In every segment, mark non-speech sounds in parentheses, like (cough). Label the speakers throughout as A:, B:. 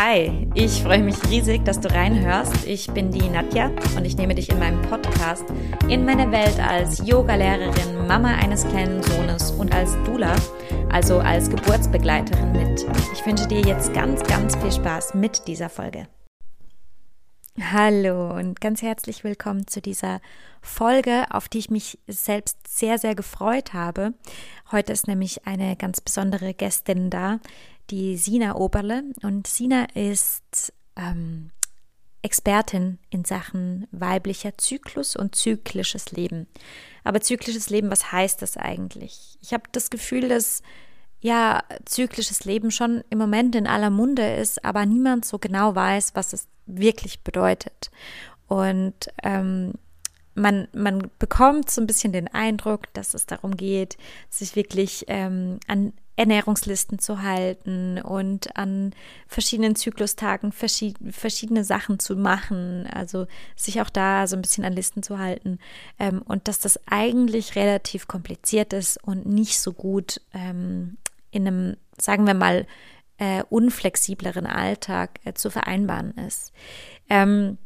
A: Hi, ich freue mich riesig, dass du reinhörst. Ich bin die Nadja und ich nehme dich in meinem Podcast in meine Welt als Yogalehrerin, Mama eines kleinen Sohnes und als Dula, also als Geburtsbegleiterin mit. Ich wünsche dir jetzt ganz, ganz viel Spaß mit dieser Folge. Hallo und ganz herzlich willkommen zu dieser Folge, auf die ich mich selbst sehr, sehr gefreut habe. Heute ist nämlich eine ganz besondere Gästin da, die Sina Oberle. Und Sina ist ähm, Expertin in Sachen weiblicher Zyklus und zyklisches Leben. Aber zyklisches Leben, was heißt das eigentlich? Ich habe das Gefühl, dass ja zyklisches Leben schon im Moment in aller Munde ist, aber niemand so genau weiß, was es wirklich bedeutet. Und ähm, man, man bekommt so ein bisschen den Eindruck, dass es darum geht, sich wirklich ähm, an Ernährungslisten zu halten und an verschiedenen Zyklustagen verschiedene Sachen zu machen, also sich auch da so ein bisschen an Listen zu halten ähm, und dass das eigentlich relativ kompliziert ist und nicht so gut ähm, in einem, sagen wir mal, äh, unflexibleren Alltag äh, zu vereinbaren ist. Ähm,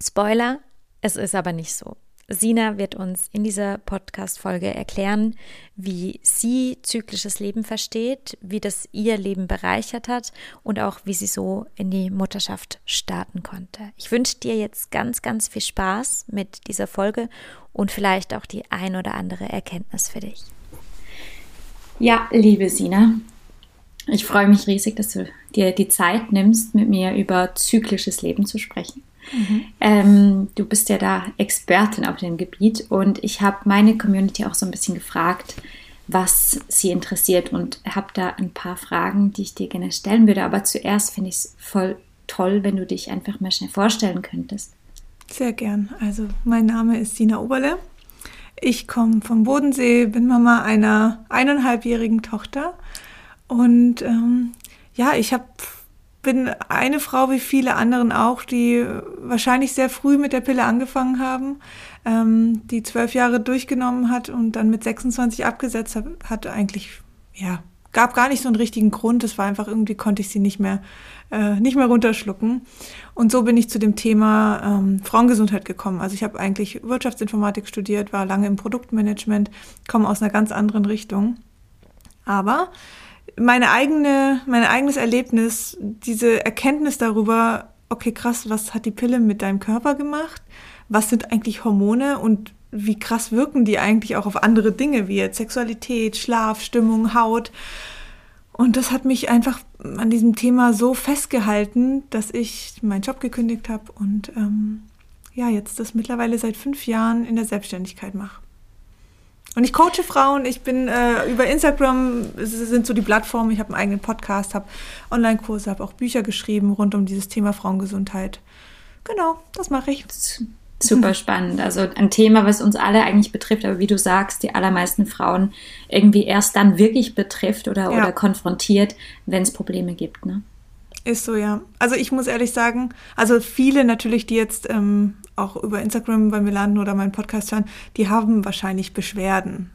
A: Spoiler, es ist aber nicht so. Sina wird uns in dieser Podcast-Folge erklären, wie sie zyklisches Leben versteht, wie das ihr Leben bereichert hat und auch wie sie so in die Mutterschaft starten konnte. Ich wünsche dir jetzt ganz, ganz viel Spaß mit dieser Folge und vielleicht auch die ein oder andere Erkenntnis für dich. Ja, liebe Sina, ich freue mich riesig, dass du dir die Zeit nimmst, mit mir über zyklisches Leben zu sprechen. Mhm. Ähm, du bist ja da Expertin auf dem Gebiet und ich habe meine Community auch so ein bisschen gefragt, was sie interessiert und habe da ein paar Fragen, die ich dir gerne stellen würde. Aber zuerst finde ich es voll toll, wenn du dich einfach mal schnell vorstellen könntest.
B: Sehr gern. Also mein Name ist Sina Oberle. Ich komme vom Bodensee, bin Mama einer eineinhalbjährigen Tochter und ähm, ja, ich habe bin eine Frau wie viele anderen auch, die wahrscheinlich sehr früh mit der Pille angefangen haben, ähm, die zwölf Jahre durchgenommen hat und dann mit 26 abgesetzt hat, hat eigentlich, ja, gab gar nicht so einen richtigen Grund. Es war einfach irgendwie konnte ich sie nicht mehr, äh, nicht mehr runterschlucken. Und so bin ich zu dem Thema ähm, Frauengesundheit gekommen. Also ich habe eigentlich Wirtschaftsinformatik studiert, war lange im Produktmanagement, komme aus einer ganz anderen Richtung. Aber meine eigene, mein eigenes Erlebnis, diese Erkenntnis darüber, okay, krass, was hat die Pille mit deinem Körper gemacht? Was sind eigentlich Hormone und wie krass wirken die eigentlich auch auf andere Dinge wie jetzt Sexualität, Schlaf, Stimmung, Haut? Und das hat mich einfach an diesem Thema so festgehalten, dass ich meinen Job gekündigt habe und ähm, ja, jetzt das mittlerweile seit fünf Jahren in der Selbstständigkeit mache. Und ich coache Frauen, ich bin äh, über Instagram, sind so die Plattformen, ich habe einen eigenen Podcast, habe Online-Kurse, habe auch Bücher geschrieben rund um dieses Thema Frauengesundheit. Genau, das mache ich.
A: Super spannend. Also ein Thema, was uns alle eigentlich betrifft, aber wie du sagst, die allermeisten Frauen irgendwie erst dann wirklich betrifft oder, ja. oder konfrontiert, wenn es Probleme gibt. Ne?
B: Ist so, ja. Also ich muss ehrlich sagen, also viele natürlich, die jetzt ähm, auch über Instagram bei mir landen oder meinen Podcast hören, die haben wahrscheinlich Beschwerden.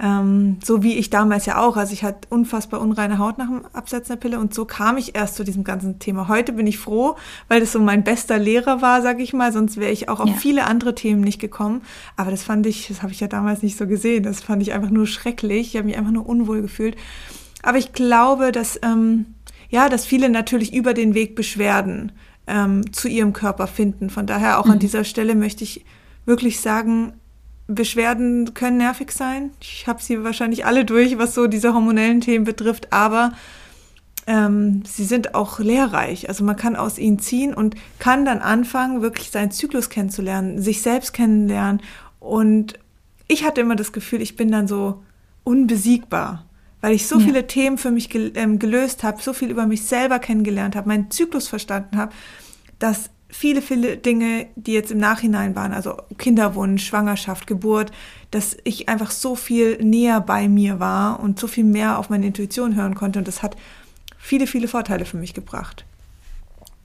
B: Ähm, so wie ich damals ja auch. Also ich hatte unfassbar unreine Haut nach dem Absetzen der Pille und so kam ich erst zu diesem ganzen Thema. Heute bin ich froh, weil das so mein bester Lehrer war, sag ich mal. Sonst wäre ich auch auf ja. viele andere Themen nicht gekommen. Aber das fand ich, das habe ich ja damals nicht so gesehen. Das fand ich einfach nur schrecklich. Ich habe mich einfach nur unwohl gefühlt. Aber ich glaube, dass ähm, ja, dass viele natürlich über den Weg Beschwerden ähm, zu ihrem Körper finden. Von daher auch mhm. an dieser Stelle möchte ich wirklich sagen, Beschwerden können nervig sein. Ich habe sie wahrscheinlich alle durch, was so diese hormonellen Themen betrifft, aber ähm, sie sind auch lehrreich. Also man kann aus ihnen ziehen und kann dann anfangen, wirklich seinen Zyklus kennenzulernen, sich selbst kennenlernen. Und ich hatte immer das Gefühl, ich bin dann so unbesiegbar weil ich so ja. viele Themen für mich gel ähm, gelöst habe, so viel über mich selber kennengelernt habe, meinen Zyklus verstanden habe, dass viele, viele Dinge, die jetzt im Nachhinein waren, also Kinderwunsch, Schwangerschaft, Geburt, dass ich einfach so viel näher bei mir war und so viel mehr auf meine Intuition hören konnte. Und das hat viele, viele Vorteile für mich gebracht.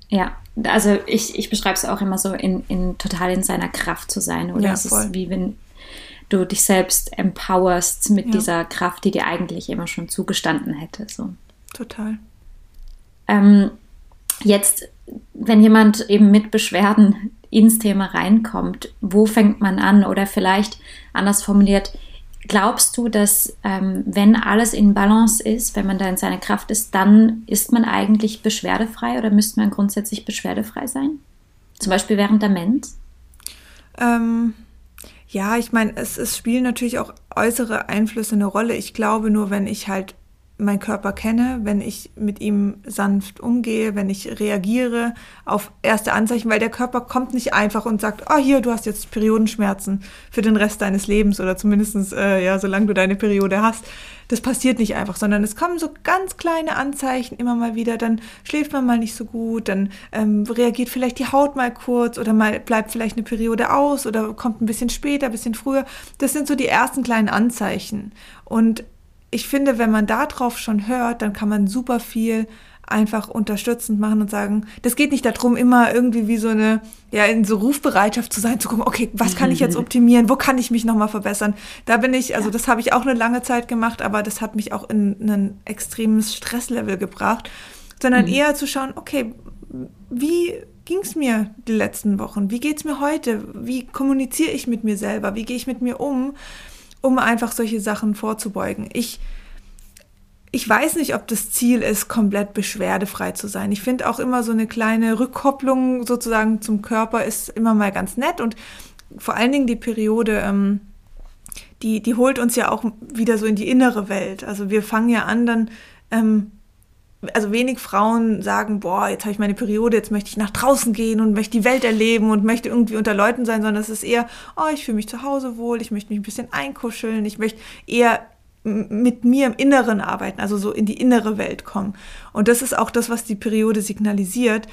A: Ja, also ich, ich beschreibe es auch immer so, in, in total in seiner Kraft zu sein. Oder ja, es ist wie wenn du dich selbst empowerst mit ja. dieser Kraft, die dir eigentlich immer schon zugestanden hätte. So.
B: Total.
A: Ähm, Jetzt, wenn jemand eben mit Beschwerden ins Thema reinkommt, wo fängt man an? Oder vielleicht anders formuliert, glaubst du, dass ähm, wenn alles in Balance ist, wenn man da in seiner Kraft ist, dann ist man eigentlich beschwerdefrei oder müsste man grundsätzlich beschwerdefrei sein? Zum Beispiel während der Mens?
B: Ähm, ja, ich meine, es, es spielen natürlich auch äußere Einflüsse eine Rolle. Ich glaube nur, wenn ich halt meinen Körper kenne, wenn ich mit ihm sanft umgehe, wenn ich reagiere auf erste Anzeichen, weil der Körper kommt nicht einfach und sagt, oh hier, du hast jetzt Periodenschmerzen für den Rest deines Lebens oder zumindestens äh, ja, solange du deine Periode hast. Das passiert nicht einfach, sondern es kommen so ganz kleine Anzeichen immer mal wieder. Dann schläft man mal nicht so gut, dann ähm, reagiert vielleicht die Haut mal kurz oder mal bleibt vielleicht eine Periode aus oder kommt ein bisschen später, ein bisschen früher. Das sind so die ersten kleinen Anzeichen. Und ich finde, wenn man darauf schon hört, dann kann man super viel einfach unterstützend machen und sagen, das geht nicht darum, immer irgendwie wie so eine, ja, in so Rufbereitschaft zu sein, zu gucken, okay, was kann ich jetzt optimieren, wo kann ich mich nochmal verbessern? Da bin ich, also das habe ich auch eine lange Zeit gemacht, aber das hat mich auch in ein extremes Stresslevel gebracht, sondern mhm. eher zu schauen, okay, wie ging es mir die letzten Wochen? Wie geht es mir heute? Wie kommuniziere ich mit mir selber? Wie gehe ich mit mir um? Um einfach solche Sachen vorzubeugen. Ich, ich weiß nicht, ob das Ziel ist, komplett beschwerdefrei zu sein. Ich finde auch immer so eine kleine Rückkopplung sozusagen zum Körper ist immer mal ganz nett und vor allen Dingen die Periode, ähm, die, die holt uns ja auch wieder so in die innere Welt. Also wir fangen ja an, dann ähm, also wenig Frauen sagen, boah, jetzt habe ich meine Periode, jetzt möchte ich nach draußen gehen und möchte die Welt erleben und möchte irgendwie unter Leuten sein, sondern es ist eher, oh, ich fühle mich zu Hause wohl, ich möchte mich ein bisschen einkuscheln, ich möchte eher mit mir im Inneren arbeiten, also so in die innere Welt kommen. Und das ist auch das, was die Periode signalisiert.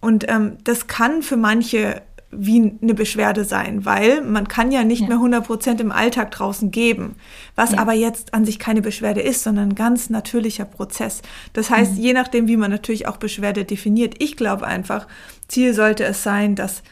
B: Und ähm, das kann für manche wie eine Beschwerde sein, weil man kann ja nicht ja. mehr 100 Prozent im Alltag draußen geben, was ja. aber jetzt an sich keine Beschwerde ist, sondern ein ganz natürlicher Prozess. Das heißt, mhm. je nachdem, wie man natürlich auch Beschwerde definiert, ich glaube einfach, Ziel sollte es sein, dass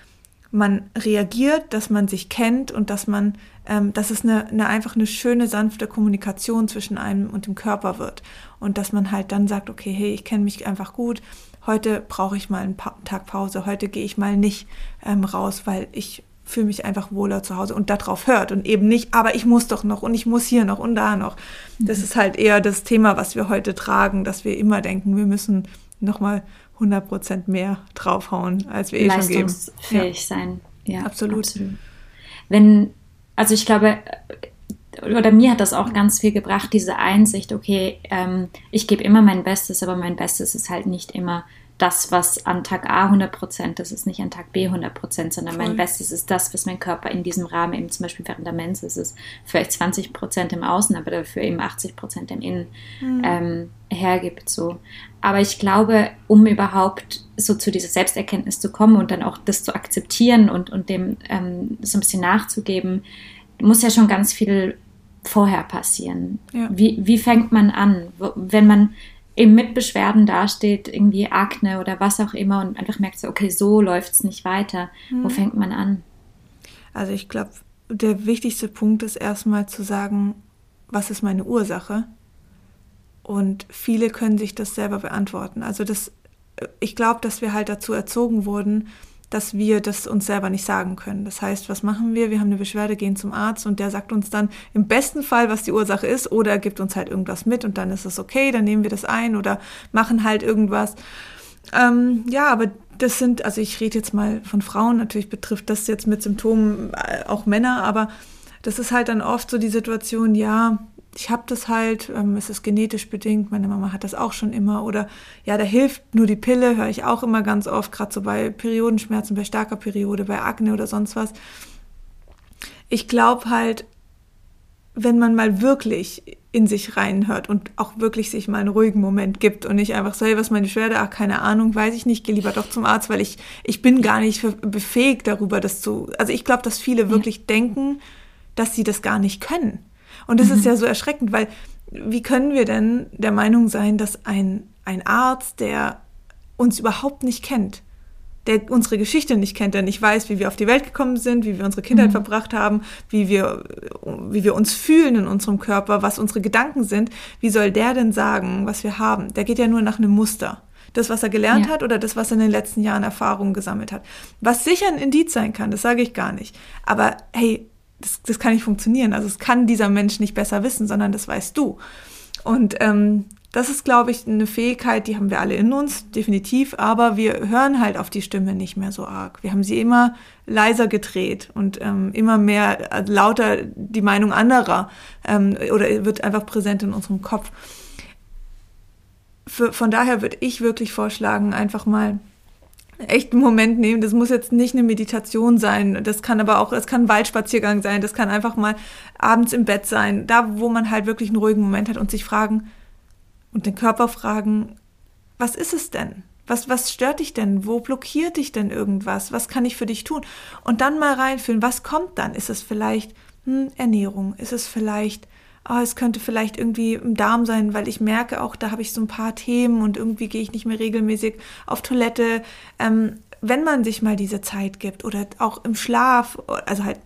B: man reagiert, dass man sich kennt und dass man, ähm, dass es eine, eine einfach eine schöne, sanfte Kommunikation zwischen einem und dem Körper wird. Und dass man halt dann sagt, okay, hey, ich kenne mich einfach gut, heute brauche ich mal einen pa Tag Pause, heute gehe ich mal nicht ähm, raus, weil ich fühle mich einfach wohler zu Hause und darauf hört und eben nicht, aber ich muss doch noch und ich muss hier noch und da noch. Das mhm. ist halt eher das Thema, was wir heute tragen, dass wir immer denken, wir müssen nochmal 100 Prozent mehr draufhauen, als wir eh schon geben.
A: Leistungsfähig ja. sein.
B: Ja, absolut. absolut.
A: Wenn, also ich glaube, oder mir hat das auch ganz viel gebracht, diese Einsicht, okay, ähm, ich gebe immer mein Bestes, aber mein Bestes ist halt nicht immer das, was an Tag A 100 Prozent ist, ist nicht an Tag B 100 Prozent, sondern Voll. mein Bestes ist das, was mein Körper in diesem Rahmen, eben zum Beispiel während der Mens ist, es vielleicht 20 Prozent im Außen, aber dafür eben 80 Prozent im Innen mhm. ähm, hergibt. So. Aber ich glaube, um überhaupt so zu dieser Selbsterkenntnis zu kommen und dann auch das zu akzeptieren und, und dem ähm, so ein bisschen nachzugeben, muss ja schon ganz viel vorher passieren? Ja. Wie, wie fängt man an, wenn man eben mit Beschwerden dasteht, irgendwie Akne oder was auch immer und einfach merkt so, okay, so läuft es nicht weiter. Mhm. Wo fängt man an?
B: Also ich glaube, der wichtigste Punkt ist erstmal zu sagen, was ist meine Ursache? Und viele können sich das selber beantworten. Also das, ich glaube, dass wir halt dazu erzogen wurden, dass wir das uns selber nicht sagen können. Das heißt, was machen wir? Wir haben eine Beschwerde, gehen zum Arzt und der sagt uns dann im besten Fall, was die Ursache ist, oder er gibt uns halt irgendwas mit und dann ist es okay, dann nehmen wir das ein oder machen halt irgendwas. Ähm, ja, aber das sind, also ich rede jetzt mal von Frauen, natürlich betrifft das jetzt mit Symptomen äh, auch Männer, aber das ist halt dann oft so die Situation, ja, ich habe das halt, ähm, es ist genetisch bedingt, meine Mama hat das auch schon immer. Oder ja, da hilft nur die Pille, höre ich auch immer ganz oft, gerade so bei Periodenschmerzen, bei starker Periode, bei Akne oder sonst was. Ich glaube halt, wenn man mal wirklich in sich reinhört und auch wirklich sich mal einen ruhigen Moment gibt und nicht einfach so, hey, was ist meine Beschwerde? Ach, keine Ahnung, weiß ich nicht, geh lieber doch zum Arzt, weil ich, ich bin gar nicht befähigt darüber, das zu, also ich glaube, dass viele wirklich ja. denken, dass sie das gar nicht können. Und das mhm. ist ja so erschreckend, weil wie können wir denn der Meinung sein, dass ein, ein Arzt, der uns überhaupt nicht kennt, der unsere Geschichte nicht kennt, der nicht weiß, wie wir auf die Welt gekommen sind, wie wir unsere Kindheit mhm. verbracht haben, wie wir, wie wir uns fühlen in unserem Körper, was unsere Gedanken sind, wie soll der denn sagen, was wir haben? Der geht ja nur nach einem Muster. Das, was er gelernt ja. hat oder das, was er in den letzten Jahren Erfahrungen gesammelt hat. Was sicher ein Indiz sein kann, das sage ich gar nicht. Aber hey, das, das kann nicht funktionieren. Also es kann dieser Mensch nicht besser wissen, sondern das weißt du. Und ähm, das ist, glaube ich, eine Fähigkeit, die haben wir alle in uns, definitiv, aber wir hören halt auf die Stimme nicht mehr so arg. Wir haben sie immer leiser gedreht und ähm, immer mehr äh, lauter die Meinung anderer ähm, oder wird einfach präsent in unserem Kopf. Für, von daher würde ich wirklich vorschlagen, einfach mal echt einen Moment nehmen. Das muss jetzt nicht eine Meditation sein. Das kann aber auch, es kann ein Waldspaziergang sein. Das kann einfach mal abends im Bett sein. Da, wo man halt wirklich einen ruhigen Moment hat und sich fragen und den Körper fragen, was ist es denn? Was, was stört dich denn? Wo blockiert dich denn irgendwas? Was kann ich für dich tun? Und dann mal reinfühlen, was kommt dann? Ist es vielleicht hm, Ernährung? Ist es vielleicht oh, es könnte vielleicht irgendwie im Darm sein, weil ich merke auch, da habe ich so ein paar Themen und irgendwie gehe ich nicht mehr regelmäßig auf Toilette. Ähm, wenn man sich mal diese Zeit gibt oder auch im Schlaf, also halt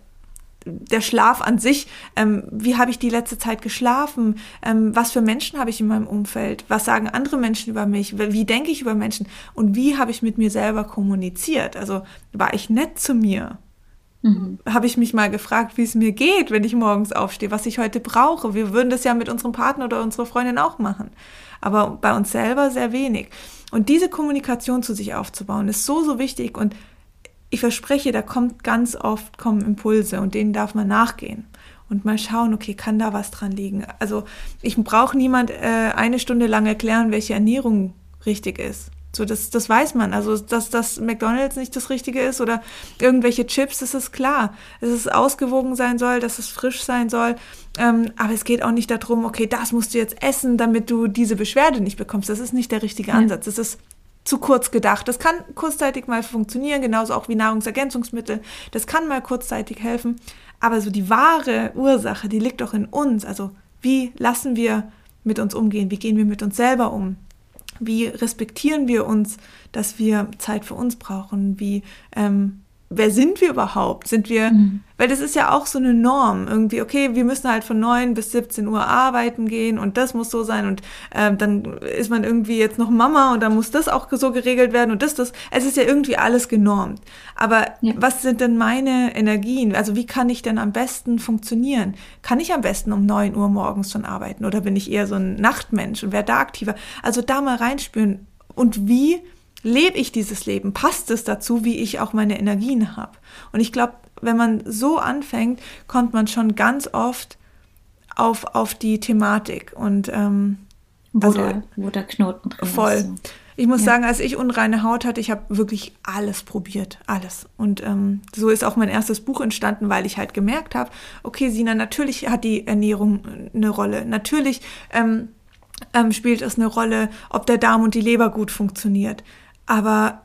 B: der Schlaf an sich, ähm, wie habe ich die letzte Zeit geschlafen, ähm, was für Menschen habe ich in meinem Umfeld, was sagen andere Menschen über mich, wie denke ich über Menschen? Und wie habe ich mit mir selber kommuniziert. Also war ich nett zu mir, Mhm. Habe ich mich mal gefragt, wie es mir geht, wenn ich morgens aufstehe, was ich heute brauche. Wir würden das ja mit unserem Partner oder unserer Freundin auch machen, aber bei uns selber sehr wenig. Und diese Kommunikation zu sich aufzubauen, ist so, so wichtig. Und ich verspreche, da kommt ganz oft kommen Impulse und denen darf man nachgehen und mal schauen, okay, kann da was dran liegen? Also ich brauche niemand äh, eine Stunde lang erklären, welche Ernährung richtig ist. So, das, das weiß man. Also, dass das McDonalds nicht das Richtige ist oder irgendwelche Chips, das ist klar. Dass es ausgewogen sein soll, dass es frisch sein soll. Ähm, aber es geht auch nicht darum, okay, das musst du jetzt essen, damit du diese Beschwerde nicht bekommst. Das ist nicht der richtige Ansatz. Das ist zu kurz gedacht. Das kann kurzzeitig mal funktionieren, genauso auch wie Nahrungsergänzungsmittel. Das kann mal kurzzeitig helfen. Aber so die wahre Ursache, die liegt doch in uns. Also, wie lassen wir mit uns umgehen? Wie gehen wir mit uns selber um? Wie respektieren wir uns, dass wir Zeit für uns brauchen? Wie, ähm, wer sind wir überhaupt? Sind wir, mhm. weil das ist ja auch so eine Norm, irgendwie, okay, wir müssen halt von 9 bis 17 Uhr arbeiten gehen und das muss so sein und ähm, dann ist man irgendwie jetzt noch Mama und dann muss das auch so geregelt werden und das, das. Es ist ja irgendwie alles genormt. Aber ja. was sind denn meine Energien? Also wie kann ich denn am besten funktionieren? Kann ich am besten um 9 Uhr morgens schon arbeiten oder bin ich eher so ein Nachtmensch und wer da aktiver? Also da mal reinspüren und wie lebe ich dieses Leben? Passt es dazu, wie ich auch meine Energien habe? Und ich glaube, wenn man so anfängt, kommt man schon ganz oft auf, auf die Thematik und ähm,
A: wo, also, der, wo der Knoten drin
B: voll. ist. Voll. Ich muss ja. sagen, als ich unreine Haut hatte, ich habe wirklich alles probiert, alles. Und ähm, so ist auch mein erstes Buch entstanden, weil ich halt gemerkt habe, okay, Sina, natürlich hat die Ernährung eine Rolle. Natürlich ähm, ähm, spielt es eine Rolle, ob der Darm und die Leber gut funktioniert. Aber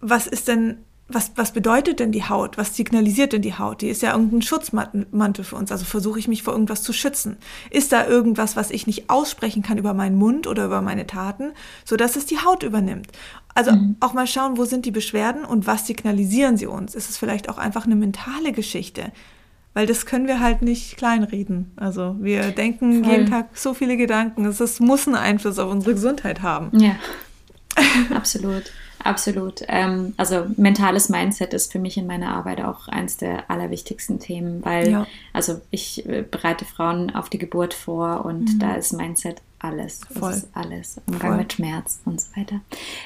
B: was ist denn, was, was bedeutet denn die Haut? Was signalisiert denn die Haut? Die ist ja irgendein Schutzmantel für uns. Also versuche ich mich vor irgendwas zu schützen. Ist da irgendwas, was ich nicht aussprechen kann über meinen Mund oder über meine Taten, sodass es die Haut übernimmt? Also mhm. auch mal schauen, wo sind die Beschwerden und was signalisieren sie uns? Ist es vielleicht auch einfach eine mentale Geschichte? Weil das können wir halt nicht kleinreden. Also wir denken Voll. jeden Tag so viele Gedanken. Es muss einen Einfluss auf unsere Gesundheit haben.
A: Ja. (laughs) Absolut, absolut. Ähm, also mentales Mindset ist für mich in meiner Arbeit auch eines der allerwichtigsten Themen, weil ja. also ich äh, bereite Frauen auf die Geburt vor und mhm. da ist Mindset alles. Voll. Das ist alles. Umgang Voll. mit Schmerz und so weiter.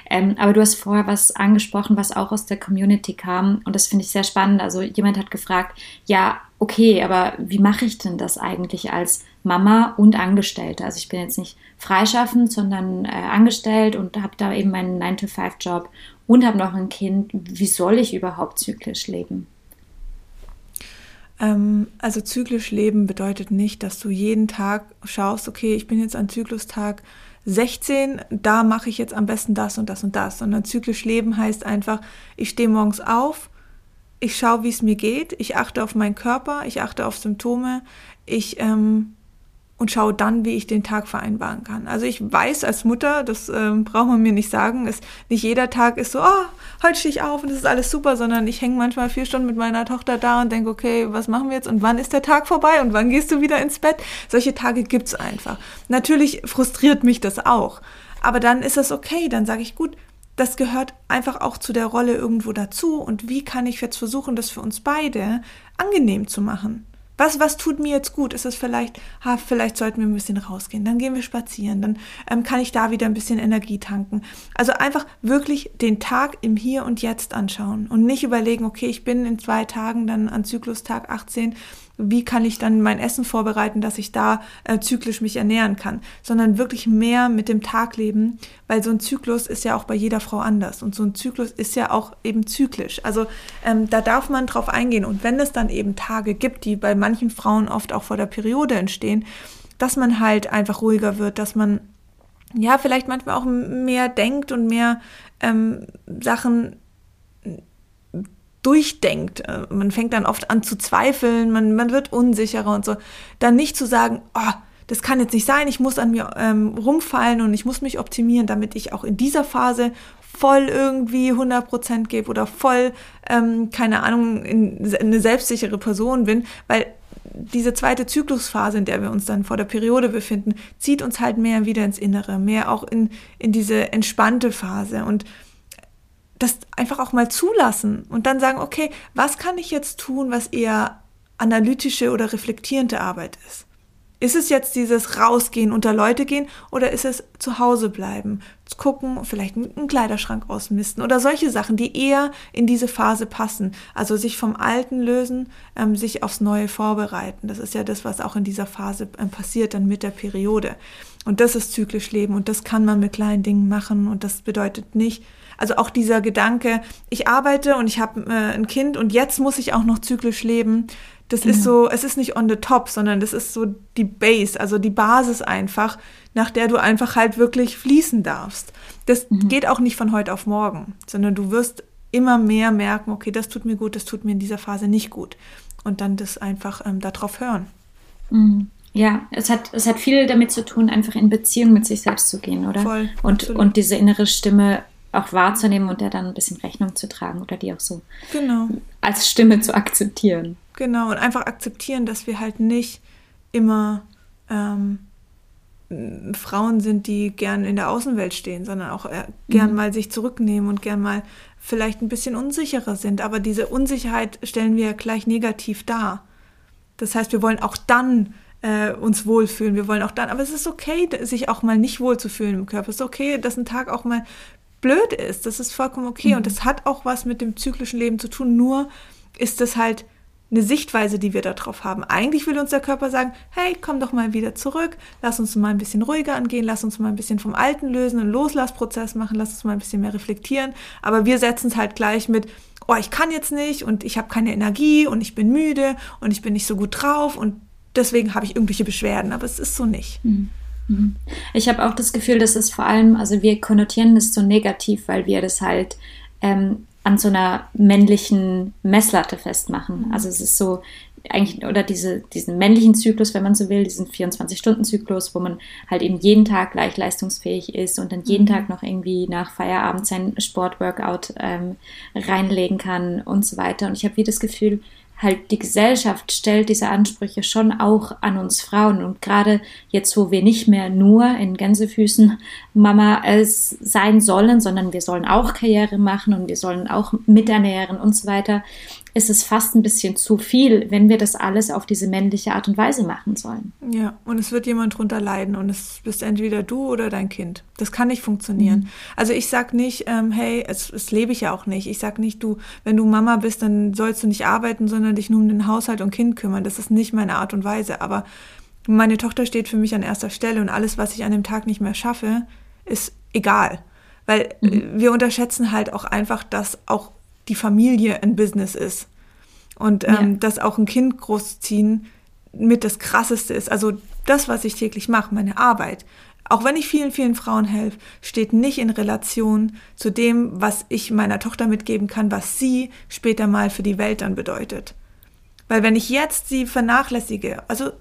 A: Ähm, aber du hast vorher was angesprochen, was auch aus der Community kam und das finde ich sehr spannend. Also jemand hat gefragt, ja, okay, aber wie mache ich denn das eigentlich als Mama und Angestellte? Also ich bin jetzt nicht freischaffend, sondern äh, angestellt und habe da eben meinen 9-to-5-Job und habe noch ein Kind. Wie soll ich überhaupt zyklisch leben?
B: Ähm, also zyklisch leben bedeutet nicht, dass du jeden Tag schaust, okay, ich bin jetzt an Zyklustag 16, da mache ich jetzt am besten das und das und das, sondern zyklisch leben heißt einfach, ich stehe morgens auf, ich schaue, wie es mir geht, ich achte auf meinen Körper, ich achte auf Symptome, ich ähm, und schaue dann, wie ich den Tag vereinbaren kann. Also ich weiß als Mutter, das ähm, braucht man mir nicht sagen, ist nicht jeder Tag ist so, oh, heute stehe ich auf und es ist alles super, sondern ich hänge manchmal vier Stunden mit meiner Tochter da und denke, okay, was machen wir jetzt und wann ist der Tag vorbei und wann gehst du wieder ins Bett? Solche Tage gibt's einfach. Natürlich frustriert mich das auch. Aber dann ist es okay, dann sage ich, gut, das gehört einfach auch zu der Rolle irgendwo dazu. Und wie kann ich jetzt versuchen, das für uns beide angenehm zu machen? Was, was tut mir jetzt gut? Ist es vielleicht, ha, vielleicht sollten wir ein bisschen rausgehen, dann gehen wir spazieren, dann ähm, kann ich da wieder ein bisschen Energie tanken. Also einfach wirklich den Tag im Hier und Jetzt anschauen und nicht überlegen, okay, ich bin in zwei Tagen dann an Zyklustag 18 wie kann ich dann mein Essen vorbereiten, dass ich da äh, zyklisch mich ernähren kann, sondern wirklich mehr mit dem Tag leben, weil so ein Zyklus ist ja auch bei jeder Frau anders und so ein Zyklus ist ja auch eben zyklisch. Also ähm, da darf man drauf eingehen und wenn es dann eben Tage gibt, die bei manchen Frauen oft auch vor der Periode entstehen, dass man halt einfach ruhiger wird, dass man ja vielleicht manchmal auch mehr denkt und mehr ähm, Sachen durchdenkt. Äh, man fängt dann oft an zu zweifeln, man, man wird unsicherer und so. Dann nicht zu sagen, oh, das kann jetzt nicht sein, ich muss an mir ähm, rumfallen und ich muss mich optimieren, damit ich auch in dieser Phase voll irgendwie 100% gebe oder voll, ähm, keine Ahnung, in, eine selbstsichere Person bin, weil diese zweite Zyklusphase, in der wir uns dann vor der Periode befinden, zieht uns halt mehr wieder ins Innere, mehr auch in, in diese entspannte Phase und das einfach auch mal zulassen und dann sagen, okay, was kann ich jetzt tun, was eher analytische oder reflektierende Arbeit ist? Ist es jetzt dieses Rausgehen, unter Leute gehen oder ist es zu Hause bleiben, gucken, vielleicht einen Kleiderschrank ausmisten oder solche Sachen, die eher in diese Phase passen. Also sich vom Alten lösen, ähm, sich aufs Neue vorbereiten. Das ist ja das, was auch in dieser Phase ähm, passiert, dann mit der Periode. Und das ist zyklisch Leben und das kann man mit kleinen Dingen machen und das bedeutet nicht, also auch dieser Gedanke, ich arbeite und ich habe äh, ein Kind und jetzt muss ich auch noch zyklisch leben. Das genau. ist so, es ist nicht on the top, sondern das ist so die Base, also die Basis einfach, nach der du einfach halt wirklich fließen darfst. Das mhm. geht auch nicht von heute auf morgen, sondern du wirst immer mehr merken, okay, das tut mir gut, das tut mir in dieser Phase nicht gut. Und dann das einfach ähm, darauf hören.
A: Mhm. Ja, es hat, es hat viel damit zu tun, einfach in Beziehung mit sich selbst zu gehen, oder? Voll. Und, und diese innere Stimme auch wahrzunehmen und der dann ein bisschen Rechnung zu tragen oder die auch so genau. als Stimme zu akzeptieren.
B: Genau, und einfach akzeptieren, dass wir halt nicht immer ähm, Frauen sind, die gern in der Außenwelt stehen, sondern auch äh, gern mhm. mal sich zurücknehmen und gern mal vielleicht ein bisschen unsicherer sind. Aber diese Unsicherheit stellen wir gleich negativ dar. Das heißt, wir wollen auch dann äh, uns wohlfühlen. Wir wollen auch dann, aber es ist okay, sich auch mal nicht wohlzufühlen im Körper. Es ist okay, dass ein Tag auch mal blöd ist. Das ist vollkommen okay. Mhm. Und das hat auch was mit dem zyklischen Leben zu tun. Nur ist es halt eine Sichtweise, die wir darauf haben. Eigentlich will uns der Körper sagen, hey, komm doch mal wieder zurück, lass uns mal ein bisschen ruhiger angehen, lass uns mal ein bisschen vom Alten lösen, einen Loslassprozess machen, lass uns mal ein bisschen mehr reflektieren. Aber wir setzen es halt gleich mit, oh, ich kann jetzt nicht und ich habe keine Energie und ich bin müde und ich bin nicht so gut drauf und deswegen habe ich irgendwelche Beschwerden. Aber es ist so nicht.
A: Mhm. Mhm. Ich habe auch das Gefühl, dass es vor allem, also wir konnotieren das so negativ, weil wir das halt ähm, an so einer männlichen Messlatte festmachen. Mhm. Also es ist so eigentlich, oder diese, diesen männlichen Zyklus, wenn man so will, diesen 24-Stunden-Zyklus, wo man halt eben jeden Tag gleich leistungsfähig ist und dann jeden mhm. Tag noch irgendwie nach Feierabend sein Sportworkout ähm, reinlegen kann und so weiter. Und ich habe wie das Gefühl, halt die Gesellschaft stellt diese Ansprüche schon auch an uns Frauen. Und gerade jetzt, wo wir nicht mehr nur in Gänsefüßen Mama es sein sollen, sondern wir sollen auch Karriere machen und wir sollen auch miternähren und so weiter, ist es fast ein bisschen zu viel, wenn wir das alles auf diese männliche Art und Weise machen sollen.
B: Ja, und es wird jemand drunter leiden und es bist entweder du oder dein Kind. Das kann nicht funktionieren. Mhm. Also ich sag nicht, ähm, hey, es, es lebe ich ja auch nicht. Ich sag nicht, du, wenn du Mama bist, dann sollst du nicht arbeiten, sondern dich nur um den Haushalt und Kind kümmern. Das ist nicht meine Art und Weise. Aber meine Tochter steht für mich an erster Stelle und alles, was ich an dem Tag nicht mehr schaffe, ist egal. Weil mhm. wir unterschätzen halt auch einfach, dass auch die Familie ein Business ist. Und ähm, ja. dass auch ein Kind großziehen mit das Krasseste ist. Also das, was ich täglich mache, meine Arbeit, auch wenn ich vielen, vielen Frauen helfe, steht nicht in Relation zu dem, was ich meiner Tochter mitgeben kann, was sie später mal für die Welt dann bedeutet. Weil wenn ich jetzt sie vernachlässige, also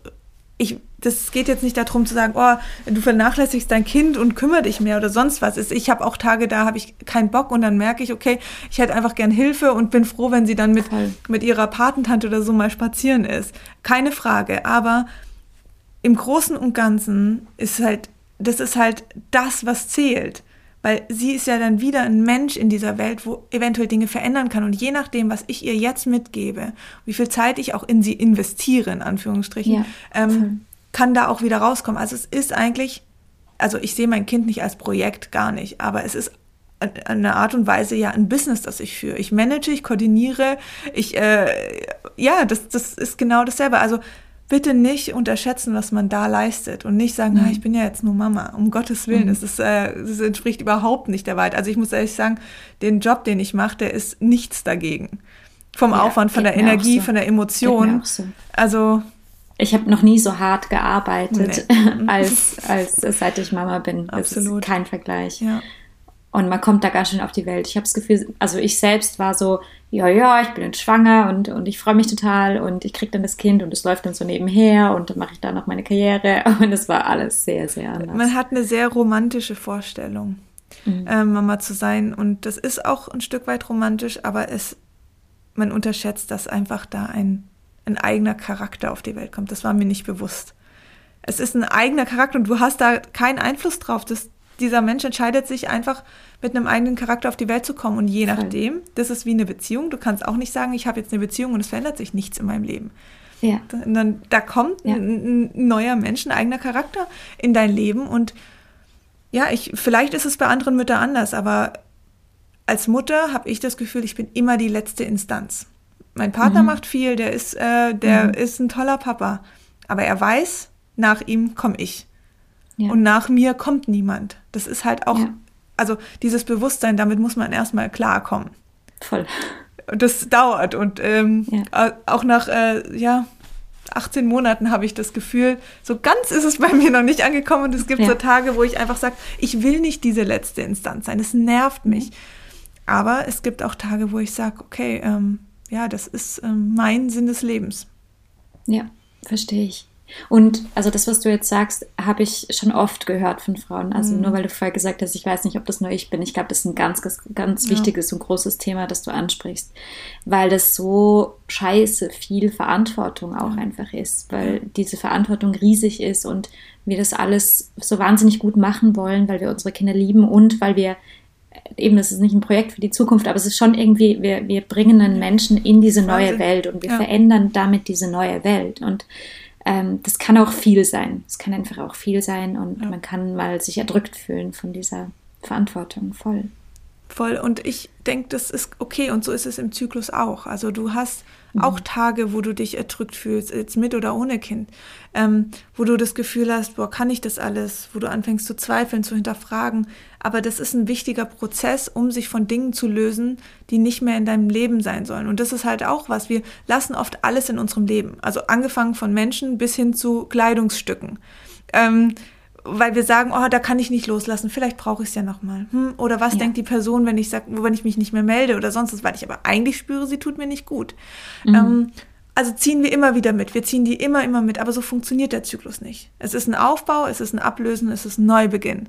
B: ich, das geht jetzt nicht darum zu sagen, oh, du vernachlässigst dein Kind und kümmere dich mehr oder sonst was. Ich habe auch Tage, da habe ich keinen Bock und dann merke ich, okay, ich hätte einfach gern Hilfe und bin froh, wenn sie dann mit, mit ihrer Patentante oder so mal spazieren ist. Keine Frage. Aber im Großen und Ganzen ist halt das ist halt das, was zählt. Weil sie ist ja dann wieder ein Mensch in dieser Welt, wo eventuell Dinge verändern kann. Und je nachdem, was ich ihr jetzt mitgebe, wie viel Zeit ich auch in sie investiere, in Anführungsstrichen, ja, ähm, kann da auch wieder rauskommen. Also es ist eigentlich, also ich sehe mein Kind nicht als Projekt, gar nicht, aber es ist eine Art und Weise ja ein Business, das ich führe. Ich manage, ich koordiniere, ich, äh, ja, das, das ist genau dasselbe. Also bitte nicht unterschätzen, was man da leistet und nicht sagen, mhm. ah, ich bin ja jetzt nur Mama. Um Gottes Willen, mhm. das, ist, äh, das entspricht überhaupt nicht der Wahrheit. Also ich muss ehrlich sagen, den Job, den ich mache, der ist nichts dagegen. Vom ja, Aufwand, von der Energie, so. von der Emotion. So. Also
A: ich habe noch nie so hart gearbeitet, nee. (laughs) als, als seit ich Mama bin. Absolut. Kein Vergleich. Ja. Und man kommt da ganz schön auf die Welt. Ich habe das Gefühl, also ich selbst war so, ja, ja, ich bin jetzt schwanger und, und ich freue mich total und ich kriege dann das Kind und es läuft dann so nebenher und dann mache ich da noch meine Karriere (laughs) und es war alles sehr, sehr anders.
B: Man hat eine sehr romantische Vorstellung, mhm. äh, Mama zu sein und das ist auch ein Stück weit romantisch, aber es, man unterschätzt, dass einfach da ein, ein eigener Charakter auf die Welt kommt. Das war mir nicht bewusst. Es ist ein eigener Charakter und du hast da keinen Einfluss drauf. Das, dieser Mensch entscheidet sich einfach mit einem eigenen Charakter auf die Welt zu kommen. Und je nachdem, das ist wie eine Beziehung. Du kannst auch nicht sagen, ich habe jetzt eine Beziehung und es verändert sich nichts in meinem Leben. Ja. Dann, da kommt ja. ein, ein, neuer Mensch, ein eigener Charakter in dein Leben. Und ja, ich, vielleicht ist es bei anderen Müttern anders, aber als Mutter habe ich das Gefühl, ich bin immer die letzte Instanz. Mein Partner mhm. macht viel, der ist, äh, der mhm. ist ein toller Papa. Aber er weiß, nach ihm komme ich. Ja. Und nach mir kommt niemand. Das ist halt auch, ja. also dieses Bewusstsein, damit muss man erstmal klarkommen.
A: Voll.
B: Das dauert und ähm, ja. auch nach, äh, ja, 18 Monaten habe ich das Gefühl, so ganz ist es bei mir noch nicht angekommen und es gibt so Tage, wo ich einfach sage, ich will nicht diese letzte Instanz sein, es nervt mich. Mhm. Aber es gibt auch Tage, wo ich sage, okay, ähm, ja, das ist ähm, mein Sinn des Lebens.
A: Ja, verstehe ich. Und also das, was du jetzt sagst, habe ich schon oft gehört von Frauen. Also mhm. nur weil du vorher gesagt hast, ich weiß nicht, ob das nur ich bin. Ich glaube, das ist ein ganz, ganz ja. wichtiges und großes Thema, das du ansprichst, weil das so scheiße viel Verantwortung auch ja. einfach ist, weil diese Verantwortung riesig ist und wir das alles so wahnsinnig gut machen wollen, weil wir unsere Kinder lieben und weil wir eben, das ist nicht ein Projekt für die Zukunft, aber es ist schon irgendwie, wir, wir bringen einen Menschen in diese neue Welt und wir ja. verändern damit diese neue Welt. Und ähm, das kann auch viel sein. Es kann einfach auch viel sein und ja. man kann mal sich erdrückt fühlen von dieser Verantwortung voll.
B: Voll. Und ich denke, das ist okay und so ist es im Zyklus auch. Also du hast mhm. auch Tage, wo du dich erdrückt fühlst, jetzt mit oder ohne Kind, ähm, wo du das Gefühl hast, boah, kann ich das alles, wo du anfängst zu zweifeln, zu hinterfragen. Aber das ist ein wichtiger Prozess, um sich von Dingen zu lösen, die nicht mehr in deinem Leben sein sollen. Und das ist halt auch was. Wir lassen oft alles in unserem Leben. Also angefangen von Menschen bis hin zu Kleidungsstücken. Ähm, weil wir sagen, oh, da kann ich nicht loslassen, vielleicht brauche ich es ja nochmal. Hm? Oder was ja. denkt die Person, wenn ich sage, wenn ich mich nicht mehr melde oder sonst was, weil ich aber eigentlich spüre, sie tut mir nicht gut. Mhm. Ähm, also ziehen wir immer wieder mit. Wir ziehen die immer, immer mit. Aber so funktioniert der Zyklus nicht. Es ist ein Aufbau, es ist ein Ablösen, es ist ein Neubeginn.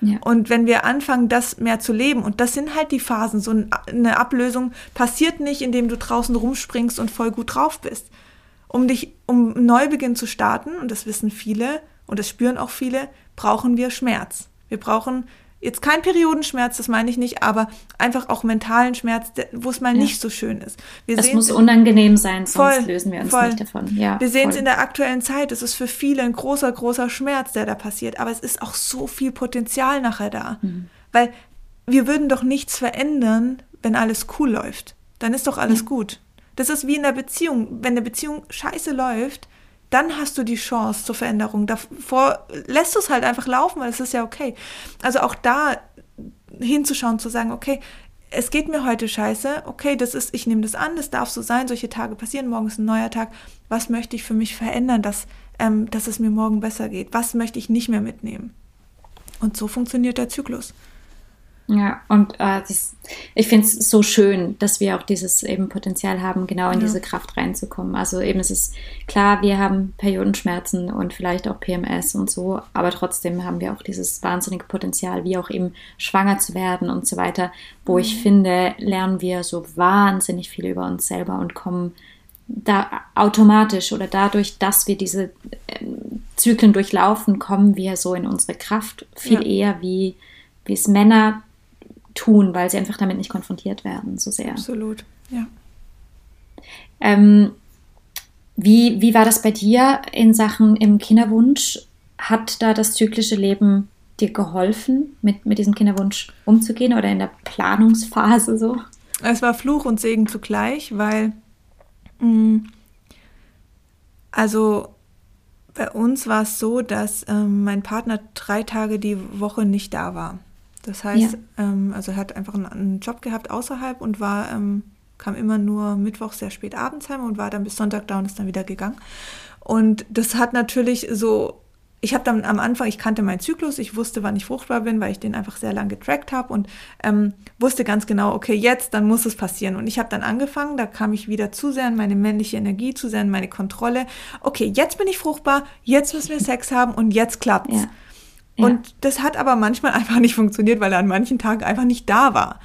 B: Ja. Und wenn wir anfangen, das mehr zu leben, und das sind halt die Phasen, so eine Ablösung passiert nicht, indem du draußen rumspringst und voll gut drauf bist. Um dich, um einen Neubeginn zu starten, und das wissen viele, und das spüren auch viele, brauchen wir Schmerz. Wir brauchen jetzt kein Periodenschmerz, das meine ich nicht, aber einfach auch mentalen Schmerz, wo es mal ja. nicht so schön ist.
A: Wir es muss unangenehm sein, sonst voll, lösen wir uns voll. nicht davon. Ja,
B: wir sehen es in der aktuellen Zeit. Es ist für viele ein großer, großer Schmerz, der da passiert. Aber es ist auch so viel Potenzial nachher da. Mhm. Weil wir würden doch nichts verändern, wenn alles cool läuft. Dann ist doch alles ja. gut. Das ist wie in der Beziehung. Wenn eine Beziehung scheiße läuft, dann hast du die Chance zur Veränderung. Davor lässt du es halt einfach laufen, weil es ist ja okay. Also auch da hinzuschauen, zu sagen, okay, es geht mir heute scheiße, okay, das ist, ich nehme das an, das darf so sein, solche Tage passieren, morgen ist ein neuer Tag. Was möchte ich für mich verändern, dass, ähm, dass es mir morgen besser geht? Was möchte ich nicht mehr mitnehmen? Und so funktioniert der Zyklus.
A: Ja, und äh, das, ich finde es so schön, dass wir auch dieses eben Potenzial haben, genau in ja. diese Kraft reinzukommen. Also eben es ist klar, wir haben Periodenschmerzen und vielleicht auch PMS und so, aber trotzdem haben wir auch dieses wahnsinnige Potenzial, wie auch eben schwanger zu werden und so weiter, wo mhm. ich finde, lernen wir so wahnsinnig viel über uns selber und kommen da automatisch oder dadurch, dass wir diese, Zyklen durchlaufen, kommen wir so in unsere Kraft viel ja. eher, wie, wie es Männer tun, weil sie einfach damit nicht konfrontiert werden, so sehr.
B: Absolut, ja.
A: Ähm, wie, wie war das bei dir in Sachen im Kinderwunsch? Hat da das zyklische Leben dir geholfen, mit, mit diesem Kinderwunsch umzugehen oder in der Planungsphase so?
B: Es war Fluch und Segen zugleich, weil mh, mm, also bei uns war es so, dass ähm, mein Partner drei Tage die Woche nicht da war. Das heißt, ja. ähm, also er hat einfach einen, einen, Job gehabt außerhalb und war, ähm, kam immer nur Mittwoch sehr spät abends heim und war dann bis Sonntag da und ist dann wieder gegangen. Und das hat natürlich so ich habe dann am Anfang, ich kannte meinen Zyklus, ich wusste, wann ich fruchtbar bin, weil ich den einfach sehr lange getrackt habe und ähm, wusste ganz genau, okay, jetzt, dann muss es passieren. Und ich habe dann angefangen, da kam ich wieder zu sehr in meine männliche Energie, zu sehr in meine Kontrolle. Okay, jetzt bin ich fruchtbar, jetzt müssen wir Sex haben und jetzt klappt's. Ja. Ja. Und das hat aber manchmal (laughs) einfach nicht funktioniert, weil er an manchen Tagen einfach nicht da war.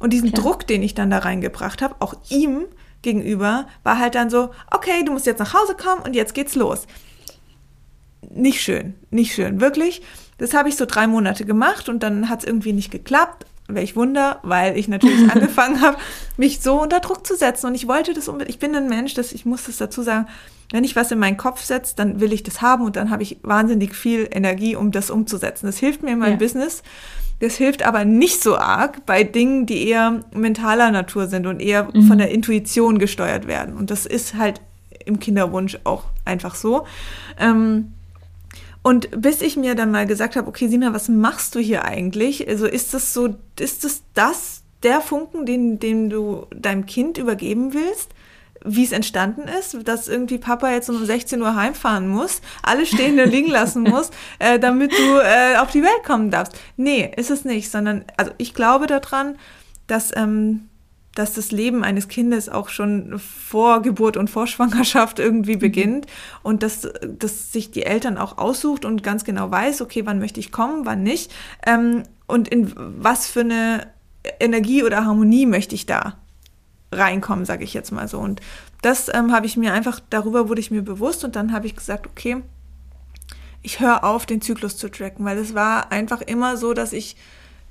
B: Und diesen Klar. Druck, den ich dann da reingebracht habe, auch ihm gegenüber, war halt dann so, okay, du musst jetzt nach Hause kommen und jetzt geht's los nicht schön, nicht schön, wirklich. Das habe ich so drei Monate gemacht und dann hat es irgendwie nicht geklappt. Welch Wunder, weil ich natürlich (laughs) angefangen habe, mich so unter Druck zu setzen. Und ich wollte das unbedingt. Ich bin ein Mensch, das, ich muss das dazu sagen, wenn ich was in meinen Kopf setze, dann will ich das haben und dann habe ich wahnsinnig viel Energie, um das umzusetzen. Das hilft mir in meinem ja. Business. Das hilft aber nicht so arg bei Dingen, die eher mentaler Natur sind und eher mhm. von der Intuition gesteuert werden. Und das ist halt im Kinderwunsch auch einfach so. Ähm, und bis ich mir dann mal gesagt habe, okay, Sina, was machst du hier eigentlich? Also ist das so, ist das das, der Funken, den, den du deinem Kind übergeben willst? Wie es entstanden ist, dass irgendwie Papa jetzt um 16 Uhr heimfahren muss, alles stehen und (laughs) liegen lassen muss, äh, damit du äh, auf die Welt kommen darfst. Nee, ist es nicht, sondern, also ich glaube daran, dass ähm, dass das Leben eines Kindes auch schon vor Geburt und vor Schwangerschaft irgendwie mhm. beginnt und dass, dass sich die Eltern auch aussucht und ganz genau weiß, okay, wann möchte ich kommen, wann nicht ähm, und in was für eine Energie oder Harmonie möchte ich da reinkommen, sage ich jetzt mal so. Und das ähm, habe ich mir einfach, darüber wurde ich mir bewusst und dann habe ich gesagt, okay, ich höre auf, den Zyklus zu tracken, weil es war einfach immer so, dass ich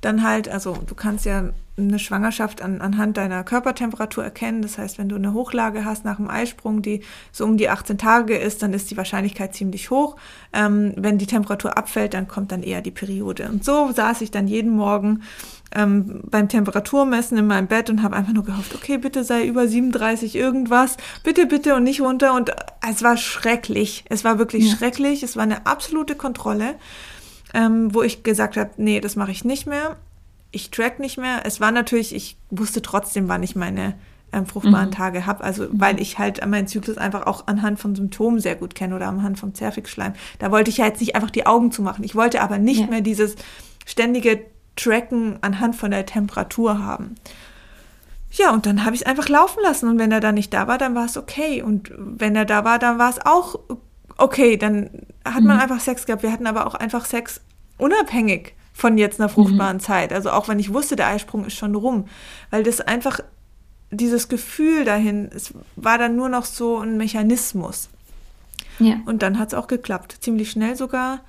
B: dann halt, also du kannst ja eine Schwangerschaft an, anhand deiner Körpertemperatur erkennen. Das heißt, wenn du eine Hochlage hast nach dem Eisprung, die so um die 18 Tage ist, dann ist die Wahrscheinlichkeit ziemlich hoch. Ähm, wenn die Temperatur abfällt, dann kommt dann eher die Periode. Und so saß ich dann jeden Morgen ähm, beim Temperaturmessen in meinem Bett und habe einfach nur gehofft, okay, bitte sei über 37 irgendwas, bitte, bitte und nicht runter. Und es war schrecklich. Es war wirklich ja. schrecklich. Es war eine absolute Kontrolle. Ähm, wo ich gesagt habe, nee, das mache ich nicht mehr ich track nicht mehr. Es war natürlich, ich wusste trotzdem, wann ich meine ähm, fruchtbaren mhm. Tage habe. Also, mhm. weil ich halt meinen Zyklus einfach auch anhand von Symptomen sehr gut kenne oder anhand vom Zervixschleim. Da wollte ich ja jetzt nicht einfach die Augen zumachen. Ich wollte aber nicht ja. mehr dieses ständige Tracken anhand von der Temperatur haben. Ja, und dann habe ich es einfach laufen lassen. Und wenn er dann nicht da war, dann war es okay. Und wenn er da war, dann war es auch okay. Dann hat man mhm. einfach Sex gehabt. Wir hatten aber auch einfach Sex unabhängig von jetzt einer fruchtbaren mhm. Zeit. Also auch wenn ich wusste, der Eisprung ist schon rum, weil das einfach dieses Gefühl dahin, es war dann nur noch so ein Mechanismus. Ja. Und dann hat es auch geklappt, ziemlich schnell sogar.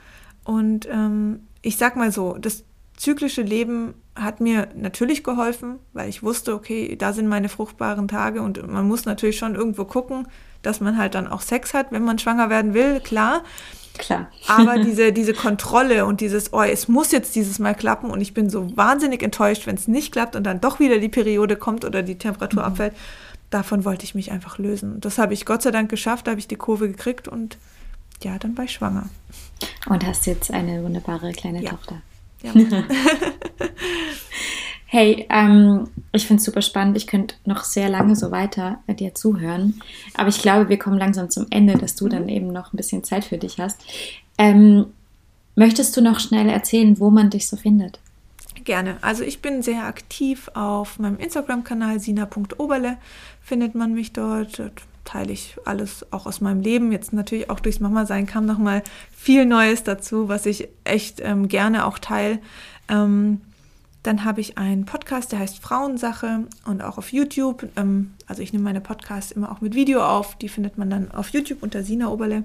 B: Und ähm, ich sag mal so, das zyklische Leben hat mir natürlich geholfen, weil ich wusste, okay, da sind meine fruchtbaren Tage und man muss natürlich schon irgendwo gucken, dass man halt dann auch Sex hat, wenn man schwanger werden will, klar.
A: Klar.
B: Aber (laughs) diese, diese Kontrolle und dieses, oh, es muss jetzt dieses Mal klappen und ich bin so wahnsinnig enttäuscht, wenn es nicht klappt und dann doch wieder die Periode kommt oder die Temperatur mhm. abfällt, davon wollte ich mich einfach lösen. Das habe ich Gott sei Dank geschafft, da habe ich die Kurve gekriegt und ja, dann war ich schwanger.
A: Und hast jetzt eine wunderbare kleine
B: ja.
A: Tochter.
B: Ja. (laughs)
A: Hey, ähm, ich finde es super spannend. Ich könnte noch sehr lange so weiter äh, dir zuhören. Aber ich glaube, wir kommen langsam zum Ende, dass du dann eben noch ein bisschen Zeit für dich hast. Ähm, möchtest du noch schnell erzählen, wo man dich so findet?
B: Gerne. Also ich bin sehr aktiv auf meinem Instagram-Kanal sina.oberle. Findet man mich dort. dort teile ich alles auch aus meinem Leben. Jetzt natürlich auch durchs Mama sein kam noch mal viel Neues dazu, was ich echt ähm, gerne auch teile. Ähm, dann habe ich einen Podcast, der heißt Frauensache und auch auf YouTube. Ähm, also ich nehme meine Podcasts immer auch mit Video auf. Die findet man dann auf YouTube unter Sina Oberle.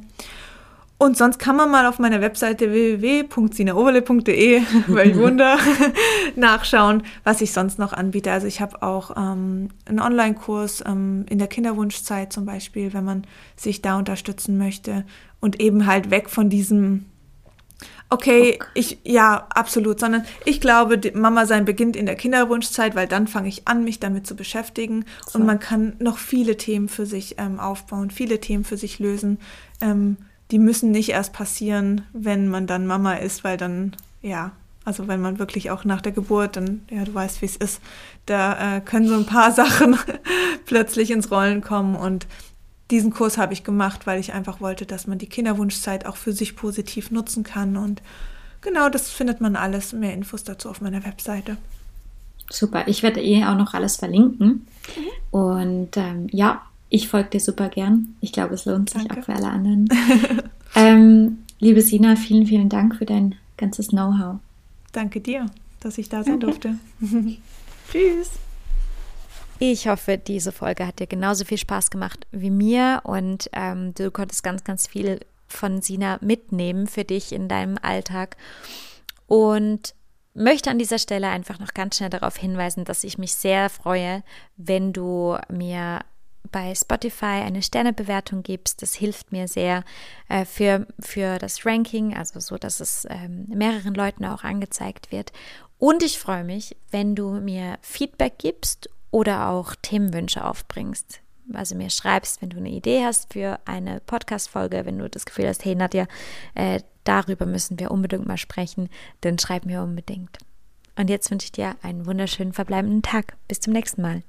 B: Und sonst kann man mal auf meiner Webseite www.sinaoverle.de, (laughs) welch Wunder, (laughs) nachschauen, was ich sonst noch anbiete. Also ich habe auch ähm, einen Online-Kurs ähm, in der Kinderwunschzeit zum Beispiel, wenn man sich da unterstützen möchte und eben halt weg von diesem Okay, okay, ich, ja, absolut, sondern ich glaube, Mama sein beginnt in der Kinderwunschzeit, weil dann fange ich an, mich damit zu beschäftigen so. und man kann noch viele Themen für sich ähm, aufbauen, viele Themen für sich lösen. Ähm, die müssen nicht erst passieren, wenn man dann Mama ist, weil dann, ja, also wenn man wirklich auch nach der Geburt, dann, ja, du weißt, wie es ist, da äh, können so ein paar (laughs) Sachen plötzlich ins Rollen kommen und diesen Kurs habe ich gemacht, weil ich einfach wollte, dass man die Kinderwunschzeit auch für sich positiv nutzen kann. Und genau das findet man alles, mehr Infos dazu auf meiner Webseite.
A: Super, ich werde eh auch noch alles verlinken. Mhm. Und ähm, ja, ich folge dir super gern. Ich glaube, es lohnt sich Danke. auch für alle anderen. (laughs) ähm, liebe Sina, vielen, vielen Dank für dein ganzes Know-how.
B: Danke dir, dass ich da sein durfte. (laughs) Tschüss.
A: Ich hoffe, diese Folge hat dir genauso viel Spaß gemacht wie mir und ähm, du konntest ganz, ganz viel von Sina mitnehmen für dich in deinem Alltag. Und möchte an dieser Stelle einfach noch ganz schnell darauf hinweisen, dass ich mich sehr freue, wenn du mir bei Spotify eine Sternebewertung gibst. Das hilft mir sehr äh, für, für das Ranking, also so, dass es ähm, mehreren Leuten auch angezeigt wird. Und ich freue mich, wenn du mir Feedback gibst oder auch Themenwünsche aufbringst. Also mir schreibst, wenn du eine Idee hast für eine Podcast-Folge, wenn du das Gefühl hast, hey Nadja, äh, darüber müssen wir unbedingt mal sprechen, dann schreib mir unbedingt. Und jetzt wünsche ich dir einen wunderschönen verbleibenden Tag. Bis zum nächsten Mal.